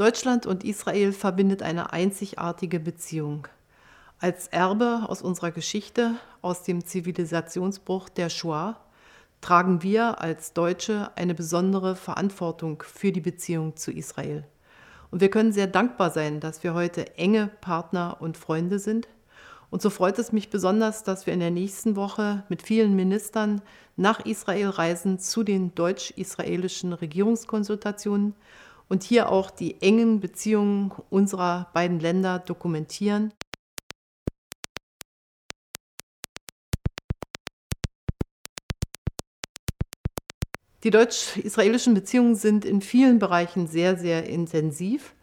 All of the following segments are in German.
Deutschland und Israel verbindet eine einzigartige Beziehung. Als Erbe aus unserer Geschichte, aus dem Zivilisationsbruch der Shoah, tragen wir als Deutsche eine besondere Verantwortung für die Beziehung zu Israel. Und wir können sehr dankbar sein, dass wir heute enge Partner und Freunde sind. Und so freut es mich besonders, dass wir in der nächsten Woche mit vielen Ministern nach Israel reisen zu den deutsch-israelischen Regierungskonsultationen und hier auch die engen Beziehungen unserer beiden Länder dokumentieren. Die deutsch-israelischen Beziehungen sind in vielen Bereichen sehr, sehr intensiv.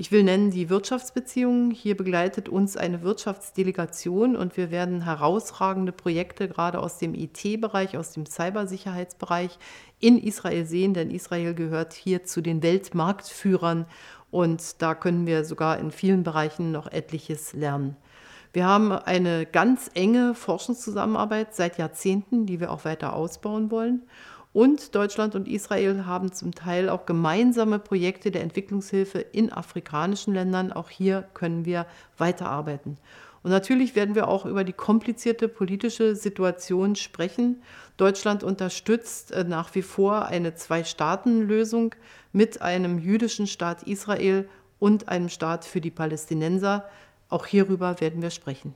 Ich will nennen die Wirtschaftsbeziehungen. Hier begleitet uns eine Wirtschaftsdelegation und wir werden herausragende Projekte gerade aus dem IT-Bereich, aus dem Cybersicherheitsbereich in Israel sehen, denn Israel gehört hier zu den Weltmarktführern und da können wir sogar in vielen Bereichen noch etliches lernen. Wir haben eine ganz enge Forschungszusammenarbeit seit Jahrzehnten, die wir auch weiter ausbauen wollen. Und Deutschland und Israel haben zum Teil auch gemeinsame Projekte der Entwicklungshilfe in afrikanischen Ländern. Auch hier können wir weiterarbeiten. Und natürlich werden wir auch über die komplizierte politische Situation sprechen. Deutschland unterstützt äh, nach wie vor eine Zwei-Staaten-Lösung mit einem jüdischen Staat Israel und einem Staat für die Palästinenser. Auch hierüber werden wir sprechen.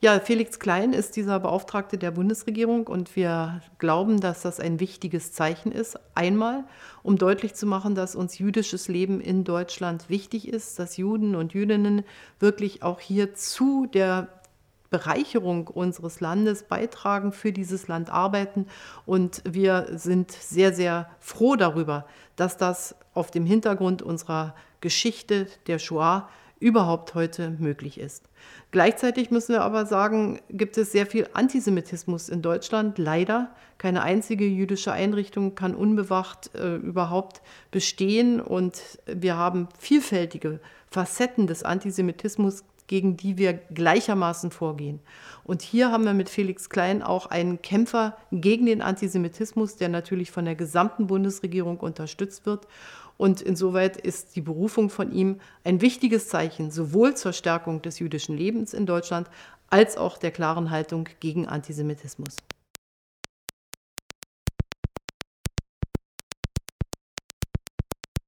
Ja, Felix Klein ist dieser Beauftragte der Bundesregierung und wir glauben, dass das ein wichtiges Zeichen ist. Einmal, um deutlich zu machen, dass uns jüdisches Leben in Deutschland wichtig ist, dass Juden und Jüdinnen wirklich auch hier zu der Bereicherung unseres Landes beitragen, für dieses Land arbeiten. Und wir sind sehr, sehr froh darüber, dass das auf dem Hintergrund unserer Geschichte der Shoah überhaupt heute möglich ist. Gleichzeitig müssen wir aber sagen, gibt es sehr viel Antisemitismus in Deutschland. Leider. Keine einzige jüdische Einrichtung kann unbewacht äh, überhaupt bestehen. Und wir haben vielfältige Facetten des Antisemitismus, gegen die wir gleichermaßen vorgehen. Und hier haben wir mit Felix Klein auch einen Kämpfer gegen den Antisemitismus, der natürlich von der gesamten Bundesregierung unterstützt wird. Und insoweit ist die Berufung von ihm ein wichtiges Zeichen sowohl zur Stärkung des jüdischen Lebens in Deutschland als auch der klaren Haltung gegen Antisemitismus.